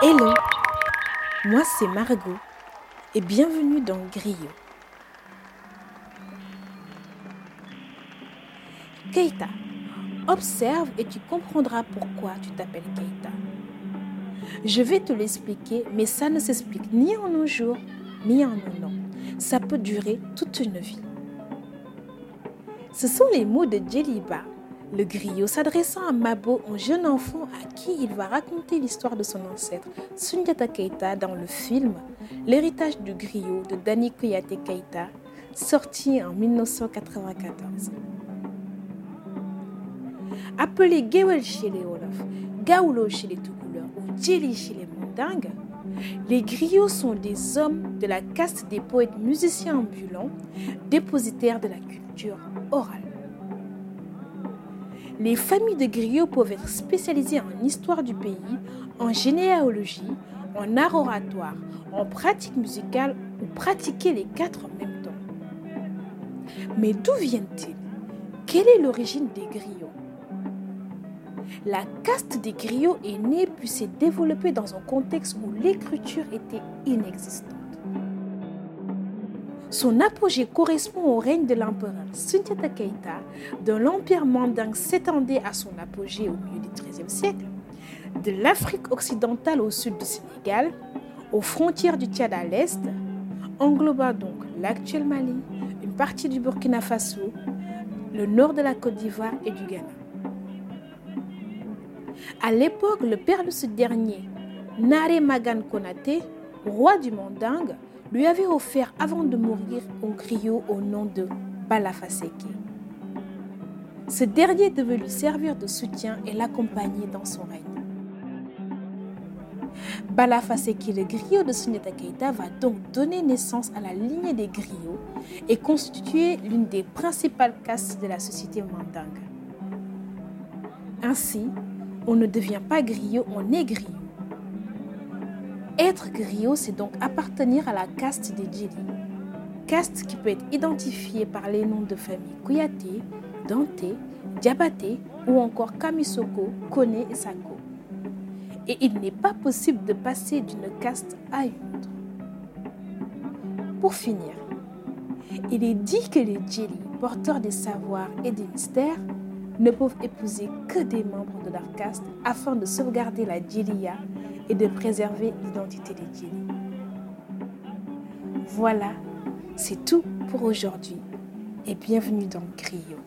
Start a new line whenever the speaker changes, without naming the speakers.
Hello, moi c'est Margot et bienvenue dans Griot. Keita, observe et tu comprendras pourquoi tu t'appelles Keita. Je vais te l'expliquer, mais ça ne s'explique ni en un jour, ni en un an. Ça peut durer toute une vie. Ce sont les mots de Djeliba, le griot s'adressant à Mabo, un jeune enfant à qui il va raconter l'histoire de son ancêtre, Sundiata Keita, dans le film L'héritage du griot de Dani Koyate Keita, sorti en 1994. Appelé Gewel chez les Olaf, Gaulo chez les ou Djeli chez les les griots sont des hommes de la caste des poètes musiciens ambulants, dépositaires de la culture orale. Les familles de griots peuvent être spécialisées en histoire du pays, en généalogie, en art oratoire, en pratique musicale ou pratiquer les quatre en même temps. Mais d'où viennent-ils? Quelle est l'origine des griots? La caste des griots est née puis s'est développée dans un contexte où l'écriture était inexistante. Son apogée correspond au règne de l'empereur Sundiata Keita, dont l'empire mandingue s'étendait à son apogée au milieu du XIIIe siècle, de l'Afrique occidentale au sud du Sénégal, aux frontières du Tchad à l'est, englobant donc l'actuel Mali, une partie du Burkina Faso, le nord de la Côte d'Ivoire et du Ghana. À l'époque, le père de ce dernier, Nare Magan Konate, roi du Mandingue, lui avait offert avant de mourir un griot au nom de Balafaseke. Ce dernier devait lui servir de soutien et l'accompagner dans son règne. Balafaseke, le griot de Sundiata Keita, va donc donner naissance à la lignée des griots et constituer l'une des principales castes de la société mandingue. Ainsi, on ne devient pas griot, on est griot. Être griot, c'est donc appartenir à la caste des Djeli. Caste qui peut être identifiée par les noms de famille Kouyaté, Danté, Diabaté ou encore Kamisoko, Kone et Sako. Et il n'est pas possible de passer d'une caste à une autre. Pour finir, il est dit que les Djeli, porteurs des savoirs et des mystères, ne peuvent épouser que des membres de leur caste afin de sauvegarder la Djelia et de préserver l'identité des Djeli. Voilà, c'est tout pour aujourd'hui et bienvenue dans Griot.